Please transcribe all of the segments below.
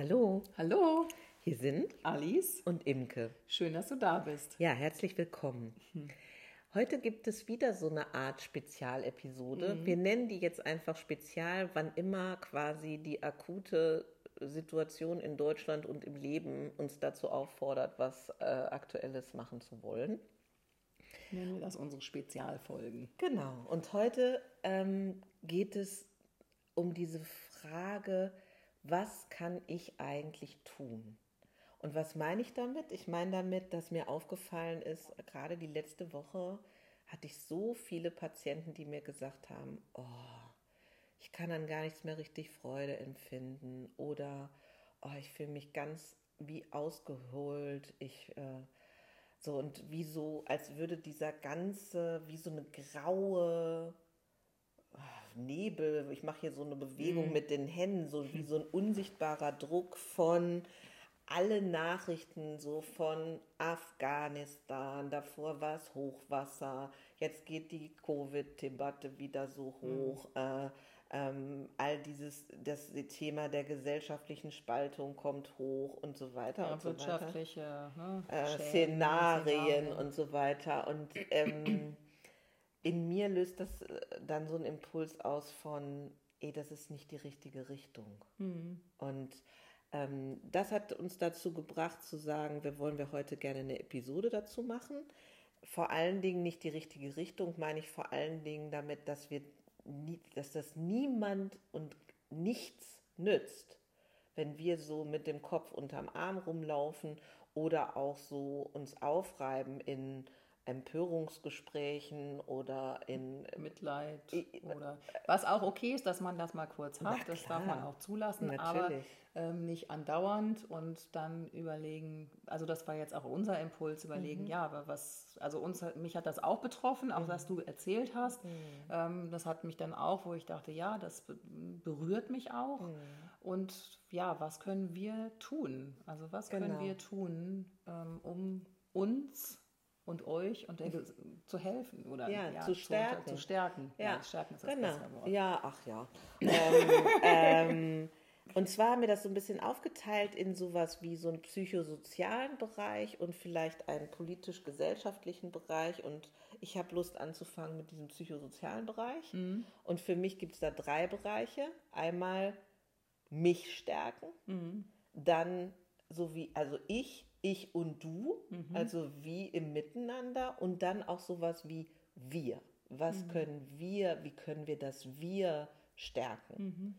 Hallo, Hallo, hier sind Alice. und Imke. Schön, dass du da bist. Ja, herzlich willkommen. Heute gibt es wieder so eine Art Spezialepisode. Wir nennen die jetzt einfach Spezial, wann immer quasi die akute Situation in Deutschland und im Leben uns dazu auffordert, was äh, Aktuelles machen zu wollen. Nennen wir das unsere Spezialfolgen. Genau. Und heute ähm, geht es um diese Frage, was kann ich eigentlich tun? Und was meine ich damit? Ich meine damit, dass mir aufgefallen ist, gerade die letzte Woche hatte ich so viele Patienten, die mir gesagt haben, oh, ich kann dann gar nichts mehr richtig Freude empfinden oder oh, ich fühle mich ganz wie ausgeholt. Ich äh, so und wie so, als würde dieser ganze, wie so eine graue Nebel, ich mache hier so eine Bewegung mit den Händen, so wie so ein unsichtbarer Druck von alle Nachrichten so von Afghanistan, davor war es Hochwasser, jetzt geht die Covid-Debatte wieder so hoch. Äh, ähm, all dieses, das Thema der gesellschaftlichen Spaltung kommt hoch und so weiter Ja, und so weiter wirtschaftliche ne, äh, Szenarien Szenarien. und so weiter. Und ähm, in mir löst das äh, dann so einen Impuls aus von, eh, das ist nicht die richtige Richtung. Und ähm, das hat uns dazu gebracht zu sagen, wir wollen wir heute gerne eine Episode dazu machen. Vor allen Dingen nicht die richtige Richtung, meine ich vor allen Dingen damit, dass wir nie, dass das niemand und nichts nützt, wenn wir so mit dem Kopf unterm Arm rumlaufen oder auch so uns aufreiben in Empörungsgesprächen oder in Mitleid I- oder was auch okay ist, dass man das mal kurz hat, das darf man auch zulassen, aber Natürlich. ähm, nicht andauernd und dann überlegen, also das war jetzt auch unser Impuls, Mhm. überlegen, ja, aber was, also uns, hat- mich hat das auch betroffen, auch was du erzählt hast, Mhm. ähm, das hat mich dann auch, wo ich dachte, ja, das be- berührt mich auch Mhm. und ja, was können wir tun? Also was Genau. können wir tun, ähm, um uns und euch und Ges- zu helfen oder Ja, zu stärken. Zu, stärken. Ja, stärken ist das genau. Wort. Ja, ach ja. ähm, ähm, und zwar haben wir das so ein bisschen aufgeteilt in sowas wie so einen psychosozialen Bereich und vielleicht einen politisch-gesellschaftlichen Bereich. Und ich habe Lust anzufangen mit diesem psychosozialen Bereich. Mhm. Und für mich gibt es da drei Bereiche. Einmal mich stärken, Mhm. dann so wie, also ich, ich und du, Mhm. also wie im Miteinander und dann auch sowas wie wir. Was Mhm. können wir, wie können wir das wir stärken? Mhm.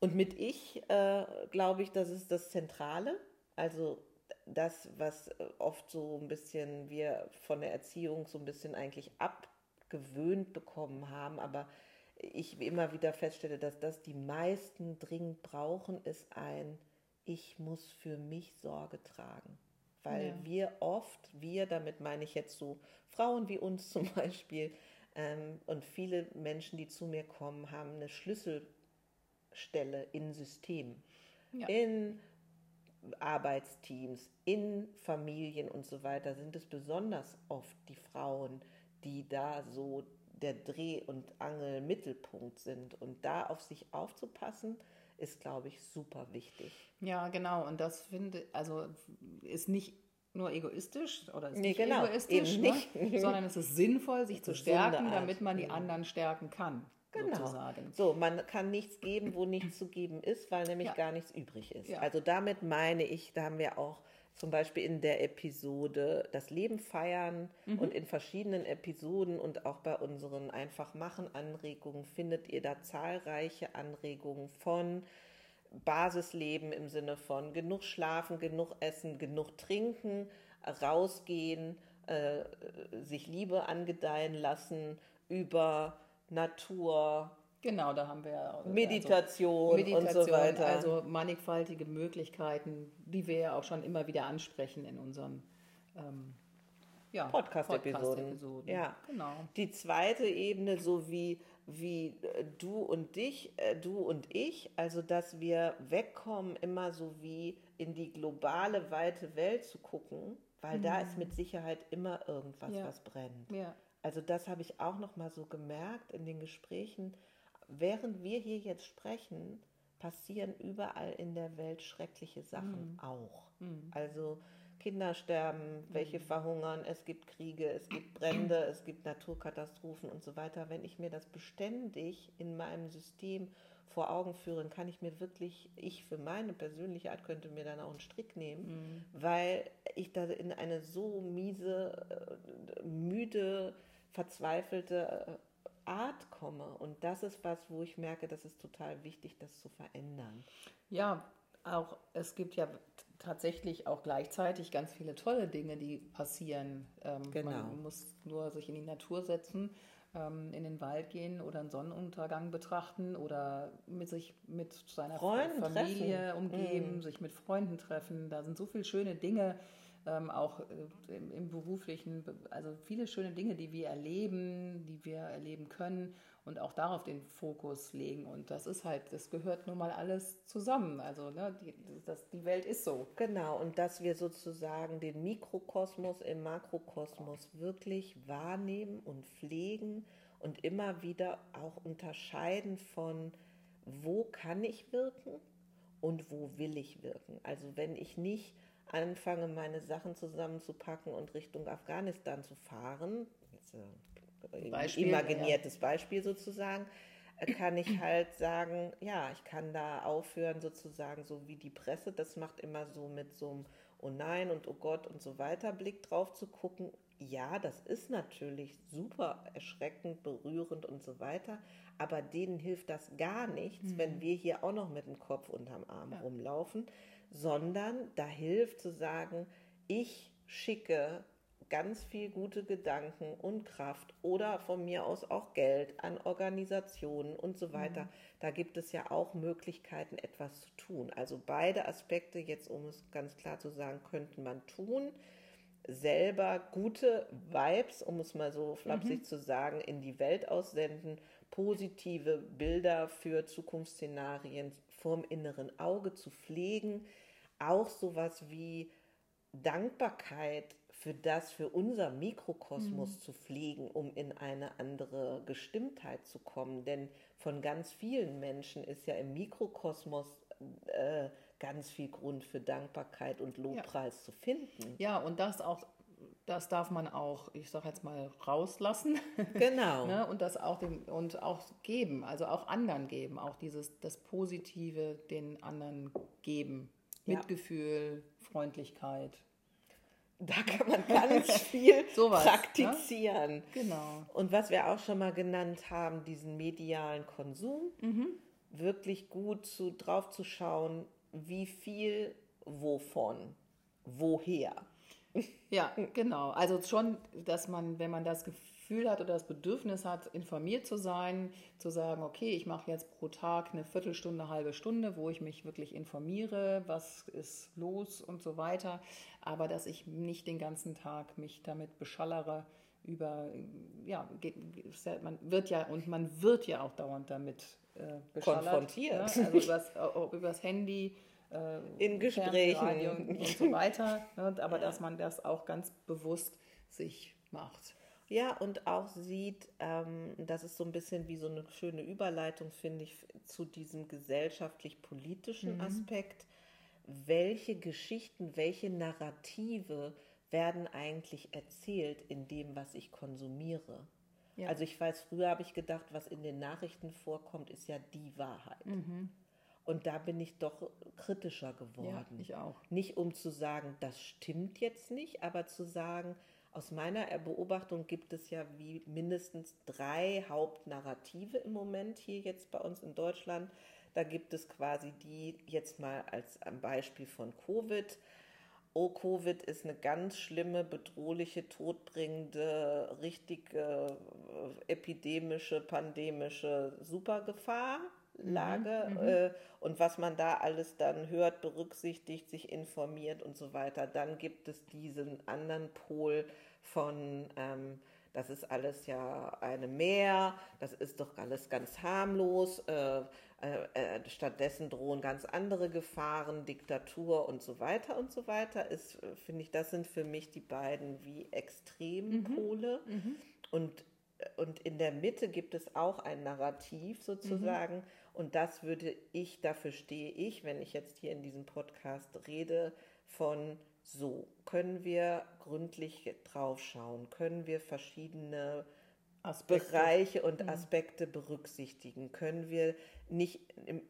Und mit ich äh, glaube ich, das ist das Zentrale. Also das, was äh, oft so ein bisschen wir von der Erziehung so ein bisschen eigentlich abgewöhnt bekommen haben, aber ich immer wieder feststelle, dass das die meisten dringend brauchen, ist ein Ich muss für mich Sorge tragen. Weil Ja. wir oft, wir, damit meine ich jetzt so Frauen wie uns zum Beispiel, ähm, und viele Menschen, die zu mir kommen, haben eine Schlüsselstelle in Systemen, Ja. in Arbeitsteams, in Familien und so weiter, sind es besonders oft die Frauen, die da so der Dreh- und Angel-Mittelpunkt sind. Und da auf sich aufzupassen, ist, glaube ich, super wichtig. Ja, genau. Und das finde, also ist nicht nur egoistisch oder ist Nee, nicht genau, egoistisch, ne? nicht. sondern es ist sinnvoll, sich zu stärken, Art. damit man die anderen stärken kann, Genau. sozusagen. So, man kann nichts geben, wo nichts zu geben ist, weil nämlich Ja. gar nichts übrig ist. Ja. Also damit meine ich, da haben wir auch zum Beispiel in der Episode das Leben feiern Mhm. und in verschiedenen Episoden und auch bei unseren einfach machen Anregungen findet ihr da zahlreiche Anregungen von Basisleben im Sinne von genug schlafen, genug essen, genug trinken, rausgehen, äh, sich Liebe angedeihen lassen, über Natur, Genau, da haben wir ja Meditation, also, und so weiter. Also mannigfaltige Möglichkeiten, die wir ja auch schon immer wieder ansprechen in unseren ähm, ja, Podcast-Episoden. Podcast-Episoden. ja. Genau. Die zweite Ebene, so wie, wie äh, du und dich, äh, du und ich, also dass wir wegkommen, immer so wie in die globale, weite Welt zu gucken, weil da ist mit Sicherheit immer irgendwas, Mhm. Ja. was brennt. Ja. Also das habe ich auch noch mal so gemerkt in den Gesprächen. Während wir hier jetzt sprechen, passieren überall in der Welt schreckliche Sachen auch. Also Kinder sterben, welche verhungern, es gibt Kriege, es gibt Brände, es gibt Naturkatastrophen und so weiter. Wenn ich mir das beständig in meinem System vor Augen führe, kann ich mir wirklich, ich für meine persönliche Art könnte mir dann auch einen Strick nehmen, weil ich da in eine so miese, äh, müde, verzweifelte äh, Art komme. Und das ist was, wo ich merke, das ist total wichtig, das zu verändern. Ja, auch es gibt ja tatsächlich auch gleichzeitig ganz viele tolle Dinge, die passieren. Ähm, Genau. Man muss nur sich in die Natur setzen, ähm, in den Wald gehen oder einen Sonnenuntergang betrachten oder mit sich mit seiner Freunden Familie treffen. umgeben, sich mit Freunden treffen. Da sind so viele schöne Dinge, ähm, auch äh, im, im beruflichen, Be- also viele schöne Dinge, die wir erleben, die wir erleben können und auch darauf den Fokus legen. Und das ist halt, das gehört nun mal alles zusammen. Also ne, die, das, die Welt ist so. Genau, und dass wir sozusagen den Mikrokosmos im Makrokosmos wirklich wahrnehmen und pflegen und immer wieder auch unterscheiden von, wo kann ich wirken und wo will ich wirken. Also wenn ich nicht anfange, meine Sachen zusammenzupacken und Richtung Afghanistan zu fahren, jetzt, äh, Beispiel, imaginiertes Beispiel sozusagen, äh, kann ich halt sagen, ja, ich kann da aufhören, sozusagen, so wie die Presse das macht, immer so mit so einem Oh nein und Oh Gott und so weiter Blick drauf zu gucken. Ja, das ist natürlich super erschreckend, berührend und so weiter, aber denen hilft das gar nichts, wenn wir hier auch noch mit dem Kopf unterm Arm rumlaufen, sondern da hilft zu sagen, ich schicke ganz viel gute Gedanken und Kraft oder von mir aus auch Geld an Organisationen und so weiter. Da gibt es ja auch Möglichkeiten, etwas zu tun. Also beide Aspekte, jetzt um es ganz klar zu sagen, könnte man tun. Selber gute Vibes, um es mal so flapsig zu sagen, in die Welt aussenden, positive Bilder für Zukunftsszenarien vorm inneren Auge zu pflegen, auch sowas wie Dankbarkeit für das, für unser Mikrokosmos zu pflegen, um in eine andere Gestimmtheit zu kommen. Denn von ganz vielen Menschen ist ja im Mikrokosmos äh, ganz viel Grund für Dankbarkeit und Lobpreis zu finden. Ja, und das auch, das darf man auch, ich sage jetzt mal, rauslassen. Genau. ne? Und das auch dem, und auch geben, also auch anderen geben, auch dieses das Positive den anderen geben. Ja. Mitgefühl, Freundlichkeit. Da kann man ganz viel Sowas, ne? praktizieren. Genau. Und was wir auch schon mal genannt haben, diesen medialen Konsum, wirklich gut zu, drauf zu schauen, wie viel wovon, woher. Ja, genau. Also schon, dass man, wenn man das Gefühl hat oder das Bedürfnis hat, informiert zu sein, zu sagen, okay, ich mache jetzt pro Tag eine Viertelstunde, halbe Stunde, wo ich mich wirklich informiere, was ist los und so weiter, aber dass ich nicht den ganzen Tag mich damit beschallere über, ja, man wird ja und man wird ja auch dauernd damit äh, beschallert. Konfrontiert. Ne? Also übers, übers Handy, äh, In Gesprächen. Radio und, und so weiter. Ne? Aber dass man das auch ganz bewusst sich macht. Ja, und auch sieht, ähm, das ist so ein bisschen wie so eine schöne Überleitung, finde ich, zu diesem gesellschaftlich-politischen Aspekt. Welche Geschichten, welche Narrative werden eigentlich erzählt in dem, was ich konsumiere? Ja. Also ich weiß, früher habe ich gedacht, was in den Nachrichten vorkommt, ist ja die Wahrheit. Und da bin ich doch kritischer geworden. Ja, ich auch. Nicht um zu sagen, das stimmt jetzt nicht, aber zu sagen, aus meiner Beobachtung gibt es ja wie mindestens drei Hauptnarrative im Moment hier jetzt bei uns in Deutschland. Da gibt es quasi die jetzt mal als am Beispiel von Covid. Oh, Covid ist eine ganz schlimme, bedrohliche, todbringende, richtig äh, epidemische, pandemische Supergefahrlage. Äh, und was man da alles dann hört, berücksichtigt, sich informiert und so weiter. Dann gibt es diesen anderen Pol von, ähm, das ist alles ja eine Mehr, das ist doch alles ganz harmlos. Äh, äh, äh, stattdessen drohen ganz andere Gefahren, Diktatur und so weiter und so weiter. Ist, äh, finde ich, das sind für mich die beiden wie Extrempole. Und, und in der Mitte gibt es auch ein Narrativ sozusagen. Und das würde ich, dafür stehe ich, wenn ich jetzt hier in diesem Podcast rede, von so, können wir gründlich draufschauen, können wir verschiedene Aspekte. Bereiche und mhm. Aspekte berücksichtigen? Können wir nicht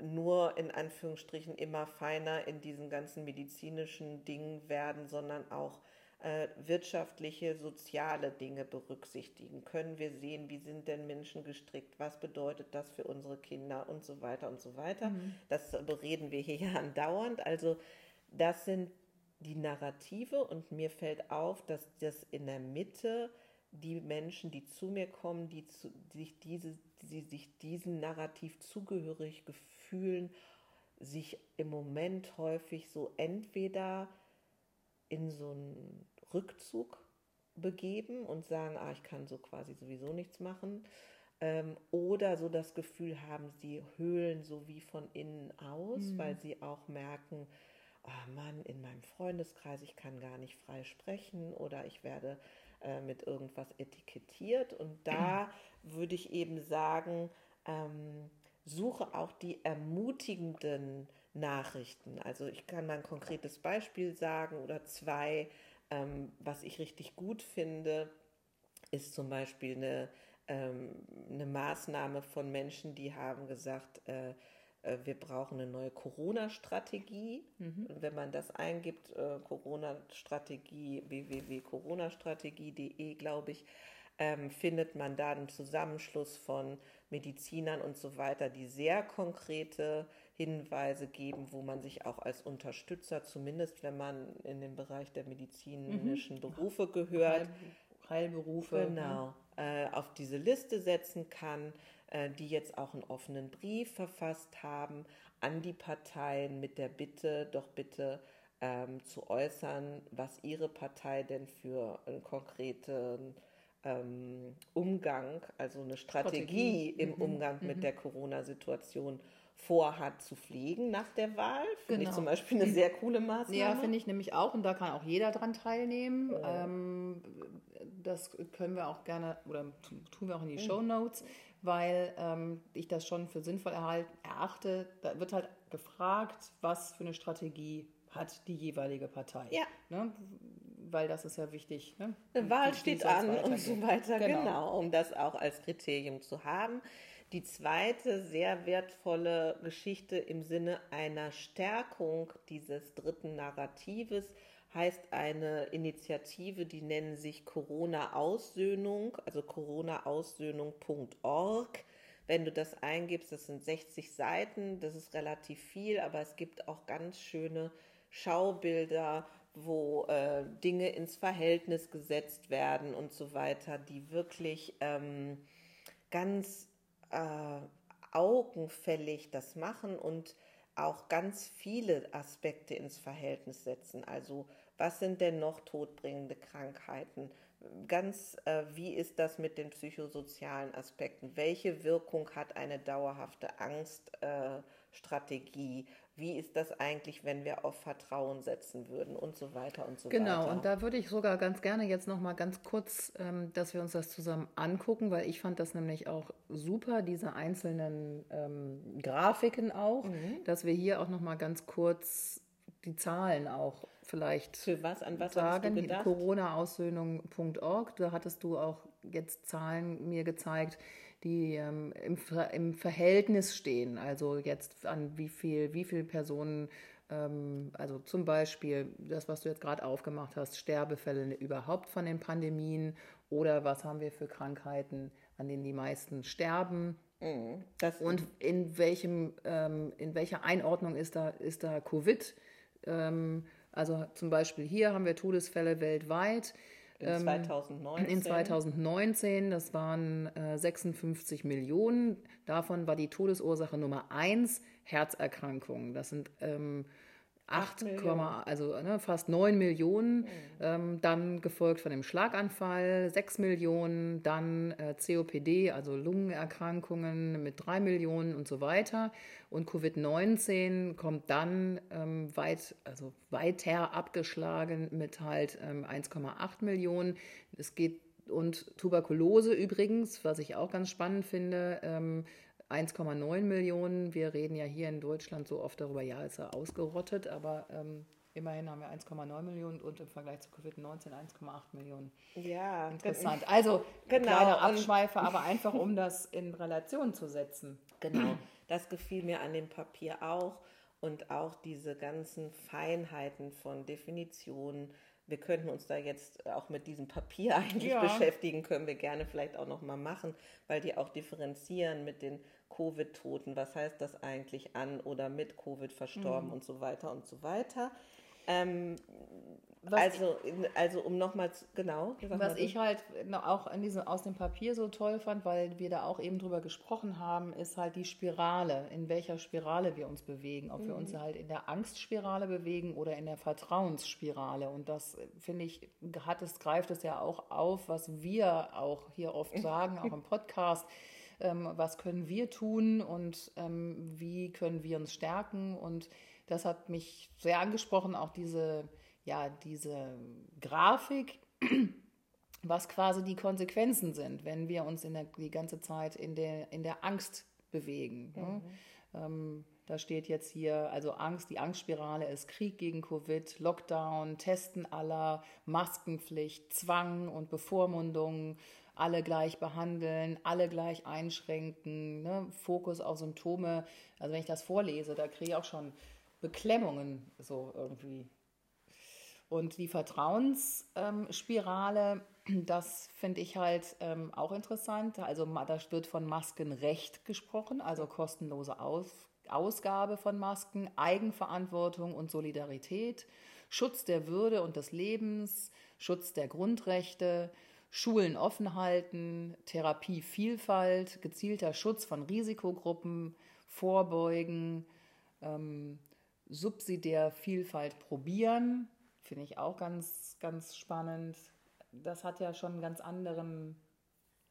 nur in Anführungsstrichen immer feiner in diesen ganzen medizinischen Dingen werden, sondern auch äh, wirtschaftliche, soziale Dinge berücksichtigen? Können wir sehen, wie sind denn Menschen gestrickt? Was bedeutet das für unsere Kinder und so weiter und so weiter? Mhm. Das bereden wir hier ja andauernd. Also das sind die Narrative und mir fällt auf, dass das in der Mitte die Menschen, die zu mir kommen, die, zu, die sich, diese, die sich diesem Narrativ zugehörig fühlen, sich im Moment häufig so entweder in so einen Rückzug begeben und sagen, ah, ich kann so quasi sowieso nichts machen, ähm, oder so das Gefühl haben, sie höhlen so wie von innen aus, mhm. weil sie auch merken, oh Mann, in meinem Freundeskreis, ich kann gar nicht frei sprechen oder ich werde äh, mit irgendwas etikettiert. Und da würde ich eben sagen, ähm, suche auch die ermutigenden Nachrichten. Also ich kann mal ein konkretes Beispiel sagen oder zwei. Ähm, was ich richtig gut finde, ist zum Beispiel eine, ähm, eine Maßnahme von Menschen, die haben gesagt, äh, äh, wir brauchen eine neue Corona-Strategie. Mhm. Wenn man das eingibt, äh, Corona-Strategie, www.coronastrategie.de, glaube ich, ähm, findet man da einen Zusammenschluss von Medizinern und so weiter, die sehr konkrete Hinweise geben, wo man sich auch als Unterstützer, zumindest wenn man in den Bereich der medizinischen mhm. Berufe gehört, Heilberufe, genau, äh, auf diese Liste setzen kann äh, die jetzt auch einen offenen Brief verfasst haben an die Parteien mit der Bitte, doch bitte ähm, zu äußern, was ihre Partei denn für einen konkreten ähm, Umgang, also eine Strategie, Strategie. im mhm. Umgang mhm. mit der Corona-Situation vorhat zu pflegen nach der Wahl. Finde genau. ich zum Beispiel eine sehr coole Maßnahme. Ja, finde ich nämlich auch und da kann auch jeder dran teilnehmen. Ja. Ähm, das können wir auch gerne oder tun wir auch in die mhm. Show Notes weil ähm, ich das schon für sinnvoll erhalt, erachte. Da wird halt gefragt, was für eine Strategie hat die jeweilige Partei. Ja. Ne? Weil das ist ja wichtig. Ne? Eine Wahl steht an und so weiter, genau. genau, um das auch als Kriterium zu haben. Die zweite sehr wertvolle Geschichte im Sinne einer Stärkung dieses dritten Narratives heißt eine Initiative, die nennen sich Corona-Aussöhnung, also corona-aussöhnung.org. Wenn du das eingibst, das sind 60 Seiten, das ist relativ viel, aber es gibt auch ganz schöne Schaubilder, wo äh, Dinge ins Verhältnis gesetzt werden und so weiter, die wirklich ähm, ganz äh, augenfällig das machen und auch ganz viele Aspekte ins Verhältnis setzen. Also was sind denn noch todbringende Krankheiten? Ganz, äh, wie ist das mit den psychosozialen Aspekten? Welche Wirkung hat eine dauerhafte Angststrategie? Äh, wie ist das eigentlich, wenn wir auf Vertrauen setzen würden und so weiter und so genau, weiter? Genau, und da würde ich sogar ganz gerne jetzt noch mal ganz kurz, ähm, dass wir uns das zusammen angucken, weil ich fand das nämlich auch super, diese einzelnen ähm, Grafiken auch, mhm. dass wir hier auch noch mal ganz kurz die Zahlen auch vielleicht Für was, an was sagen. Corona-Aussöhnung.org, da hattest du auch jetzt Zahlen mir gezeigt, die ähm, im, im Verhältnis stehen. Also jetzt an wie viel, wie viele Personen, ähm, also zum Beispiel das, was du jetzt gerade aufgemacht hast, Sterbefälle überhaupt von den Pandemien oder was haben wir für Krankheiten, an denen die meisten sterben. Mhm, und in welchem, ähm, in welcher Einordnung ist da, ist da Covid? Also zum Beispiel hier haben wir Todesfälle weltweit. In 2019. Ähm, in 2019, das waren äh, 56 Millionen. Davon war die Todesursache Nummer eins Herzerkrankungen. Das sind ähm, 8, also ne, fast 9 Millionen, mhm. ähm, dann gefolgt von dem Schlaganfall 6 Millionen, dann äh, COPD, also Lungenerkrankungen mit 3 Millionen und so weiter. Und Covid-19 kommt dann ähm, weit, also weiter abgeschlagen mit halt ähm, 1,8 Millionen. Es geht und Tuberkulose übrigens, was ich auch ganz spannend finde, ähm, 1,9 Millionen. Wir reden ja hier in Deutschland so oft darüber, ja, ist er ausgerottet, aber ähm, immerhin haben wir 1,9 Millionen und im Vergleich zu Covid-19 1,8 Millionen. Ja, interessant. Also genau. kleine Abschweife, aber einfach um das in Relation zu setzen. Genau, das gefiel mir an dem Papier auch und auch diese ganzen Feinheiten von Definitionen. Wir könnten uns da jetzt auch mit diesem Papier eigentlich ja. beschäftigen, können wir gerne vielleicht auch noch mal machen, weil die auch differenzieren mit den Covid-Toten. Was heißt das eigentlich an oder mit Covid verstorben mhm. und so weiter und so weiter. Ähm, also, also um nochmal, genau. Was ich halt auch in diesem, aus dem Papier so toll fand, weil wir da auch eben drüber gesprochen haben, ist halt die Spirale, in welcher Spirale wir uns bewegen. Ob mhm. wir uns halt in der Angstspirale bewegen oder in der Vertrauensspirale. Und das, finde ich, hat es, greift es ja auch auf, was wir auch hier oft sagen, auch im Podcast. Ähm, was können wir tun und ähm, wie können wir uns stärken und das hat mich sehr angesprochen, auch diese, ja, diese Grafik, was quasi die Konsequenzen sind, wenn wir uns in der, die ganze Zeit in der, in der Angst bewegen. Ne? Mhm. Ne? Ähm, da steht jetzt hier, also Angst, die Angstspirale ist Krieg gegen Covid, Lockdown, Testen aller, Maskenpflicht, Zwang und Bevormundung, alle gleich behandeln, alle gleich einschränken, ne? Fokus auf Symptome. Also wenn ich das vorlese, da kriege ich auch schon Beklemmungen so irgendwie. Und die Vertrauensspirale, ähm, das finde ich halt ähm, auch interessant. Also da wird von Maskenrecht gesprochen, also kostenlose Aus Ausgabe von Masken, Eigenverantwortung und Solidarität, Schutz der Würde und des Lebens, Schutz der Grundrechte, Schulen offen halten, Therapievielfalt, gezielter Schutz von Risikogruppen, Vorbeugen, ähm, subsidiär Vielfalt probieren. Finde ich auch ganz, ganz spannend. Das hat ja schon einen ganz anderen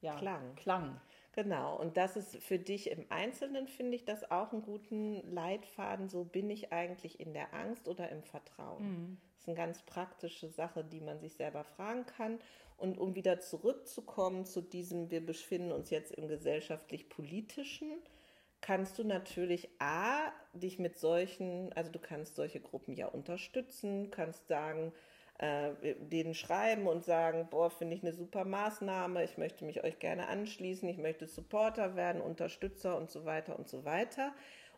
ja, Klang. Klang. Genau, und das ist für dich im Einzelnen, finde ich das auch einen guten Leitfaden. So bin ich eigentlich in der Angst oder im Vertrauen. Mhm. Das ist eine ganz praktische Sache, die man sich selber fragen kann. Und um wieder zurückzukommen zu diesem, wir befinden uns jetzt im gesellschaftlich-politischen, kannst du natürlich A, dich mit solchen, also du kannst solche Gruppen ja unterstützen, kannst sagen, äh, denen schreiben und sagen, boah, finde ich eine super Maßnahme, ich möchte mich euch gerne anschließen, ich möchte Supporter werden, Unterstützer und so weiter und so weiter.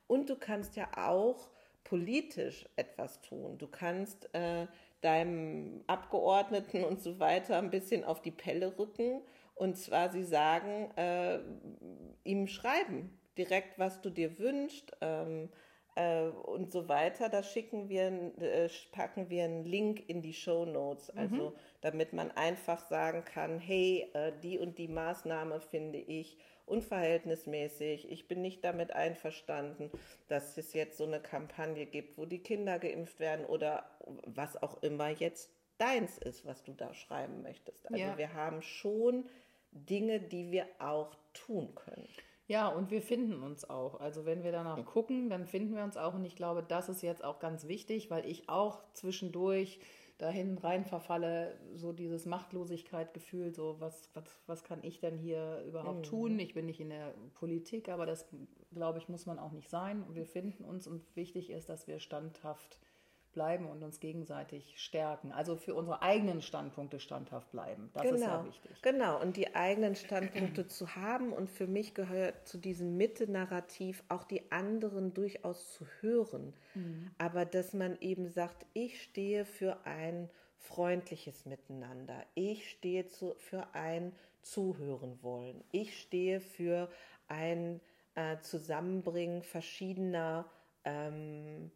Und du kannst ja auch politisch etwas tun. Du kannst äh, deinem Abgeordneten und so weiter ein bisschen auf die Pelle rücken und zwar sie sagen, äh, ihm schreiben, direkt, was du dir wünschst ähm, äh, und so weiter. Da schicken wir, äh, packen wir einen Link in die Show Notes, mhm. also mhm. damit man einfach sagen kann, hey, äh, die und die Maßnahme finde ich unverhältnismäßig. Ich bin nicht damit einverstanden, dass es jetzt so eine Kampagne gibt, wo die Kinder geimpft werden oder was auch immer jetzt deins ist, was du da schreiben möchtest. Also ja. wir haben schon Dinge, die wir auch tun können. Ja, und wir finden uns auch. Also wenn wir danach gucken, dann finden wir uns auch. Und ich glaube, das ist jetzt auch ganz wichtig, weil ich auch zwischendurch dahin rein verfalle, so dieses Machtlosigkeitsgefühl, so was, was, was kann ich denn hier überhaupt mhm. tun? Ich bin nicht in der Politik, aber das, glaube ich, muss man auch nicht sein. Und wir finden uns und wichtig ist, dass wir standhaft bleiben und uns gegenseitig stärken. Also für unsere eigenen Standpunkte standhaft bleiben. Das genau, ist ja wichtig. Genau, und die eigenen Standpunkte zu haben. Und für mich gehört zu diesem Mitte-Narrativ auch die anderen durchaus zu hören. Mhm. Aber dass man eben sagt, ich stehe für ein freundliches Miteinander. Ich stehe zu, für ein Zuhören wollen. Ich stehe für ein äh, Zusammenbringen verschiedener ähm,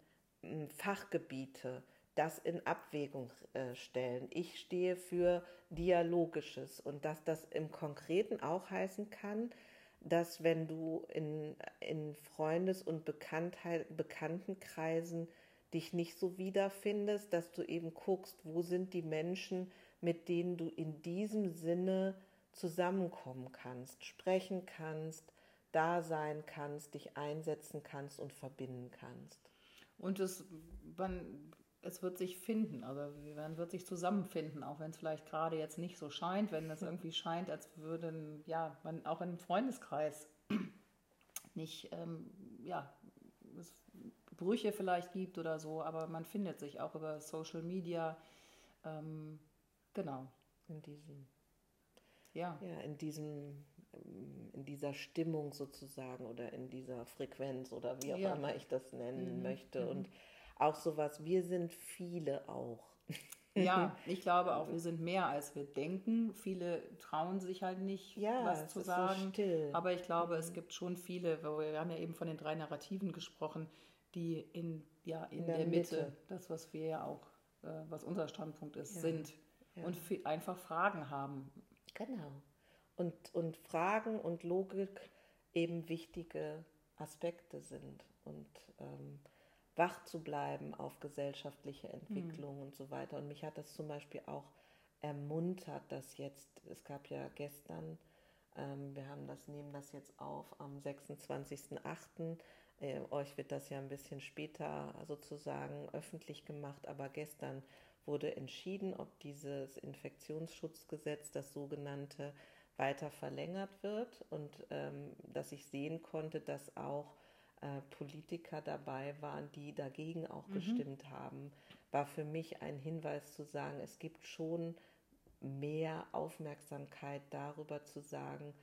Fachgebiete das in Abwägung äh, stellen. Ich stehe für Dialogisches und dass das im Konkreten auch heißen kann, dass wenn du in, in Freundes- und Bekanntheit, Bekanntenkreisen dich nicht so wiederfindest, dass du eben guckst, wo sind die Menschen, mit denen du in diesem Sinne zusammenkommen kannst, sprechen kannst, da sein kannst, dich einsetzen kannst und verbinden kannst. Und es, man, es wird sich finden, also man wird sich zusammenfinden, auch wenn es vielleicht gerade jetzt nicht so scheint, wenn es irgendwie scheint, als würden, ja, man auch im Freundeskreis nicht, ähm, ja, es Brüche vielleicht gibt oder so, aber man findet sich auch über Social Media. Ähm, genau. In diesem, Ja. ja, in diesem, in dieser Stimmung sozusagen oder in dieser Frequenz oder wie auch Ja. immer ich das nennen Mhm, möchte. mhm. Und auch sowas, wir sind viele auch. Ja, ich glaube auch, wir sind mehr als wir denken. Viele trauen sich halt nicht, Ja, was zu so sagen. still. Aber ich glaube, es gibt schon viele, wir haben ja eben von den drei Narrativen gesprochen, die in, ja, in, In der, der Mitte, Mitte. das, was wir ja auch, äh, was unser Standpunkt ist, Ja, sind. ja. Und einfach Fragen haben. Genau. Und, und Fragen und Logik eben wichtige Aspekte sind. Und ähm, wach zu bleiben auf gesellschaftliche Entwicklung und so weiter. Und mich hat das zum Beispiel auch ermuntert, dass jetzt, es gab ja gestern, ähm, wir haben das, nehmen das jetzt auf am 26.08. Äh, euch wird das ja ein bisschen später sozusagen öffentlich gemacht, aber gestern wurde entschieden, ob dieses Infektionsschutzgesetz, das sogenannte, weiter verlängert wird und ähm, dass ich sehen konnte, dass auch äh, Politiker dabei waren, die dagegen auch gestimmt haben, war für mich ein Hinweis zu sagen, es gibt schon mehr Aufmerksamkeit darüber zu sagen,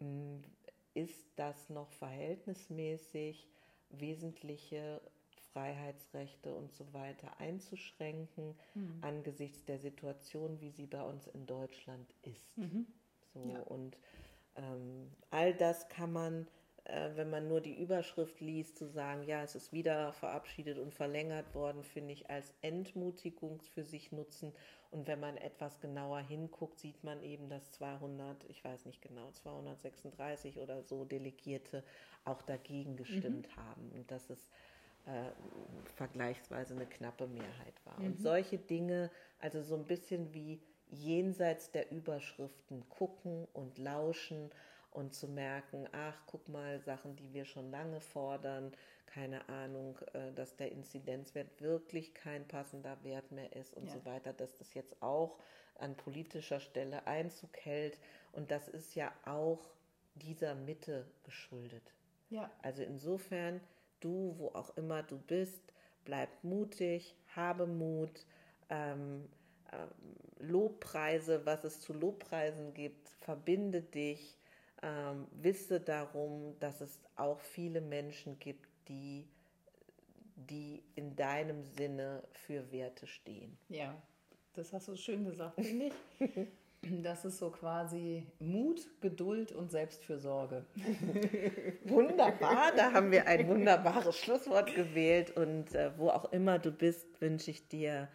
mh, ist das noch verhältnismäßig, wesentliche Freiheitsrechte und so weiter einzuschränken angesichts der Situation, wie sie bei uns in Deutschland ist. So, Ja. Und ähm, all das kann man, äh, wenn man nur die Überschrift liest, zu sagen, ja, es ist wieder verabschiedet und verlängert worden, finde ich als Entmutigung für sich nutzen. Und wenn man etwas genauer hinguckt, sieht man eben, dass 200, ich weiß nicht genau, 236 oder so Delegierte auch dagegen gestimmt haben und dass es äh, vergleichsweise eine knappe Mehrheit war. Und solche Dinge, also so ein bisschen wie jenseits der Überschriften gucken und lauschen und zu merken, ach, guck mal, Sachen, die wir schon lange fordern, keine Ahnung, äh, dass der Inzidenzwert wirklich kein passender Wert mehr ist und Ja. so weiter, dass das jetzt auch an politischer Stelle Einzug hält. Und das ist ja auch dieser Mitte geschuldet. Ja. Also insofern, du, wo auch immer du bist, bleib mutig, habe Mut, ähm, ähm, Lobpreise, was es zu Lobpreisen gibt, verbinde dich, ähm, wisse darum, dass es auch viele Menschen gibt, die, die in deinem Sinne für Werte stehen. Ja, das hast du schön gesagt, finde ich. Das ist so quasi Mut, Geduld und Selbstfürsorge. Wunderbar, da haben wir ein wunderbares Schlusswort gewählt und äh, wo auch immer du bist, wünsche ich dir,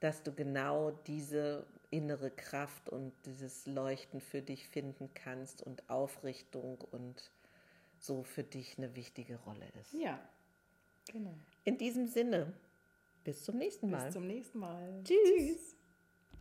dass du genau diese innere Kraft und dieses Leuchten für dich finden kannst und Aufrichtung und so für dich eine wichtige Rolle ist. Ja, genau. In diesem Sinne, bis zum nächsten Mal. Bis zum nächsten Mal. Tschüss.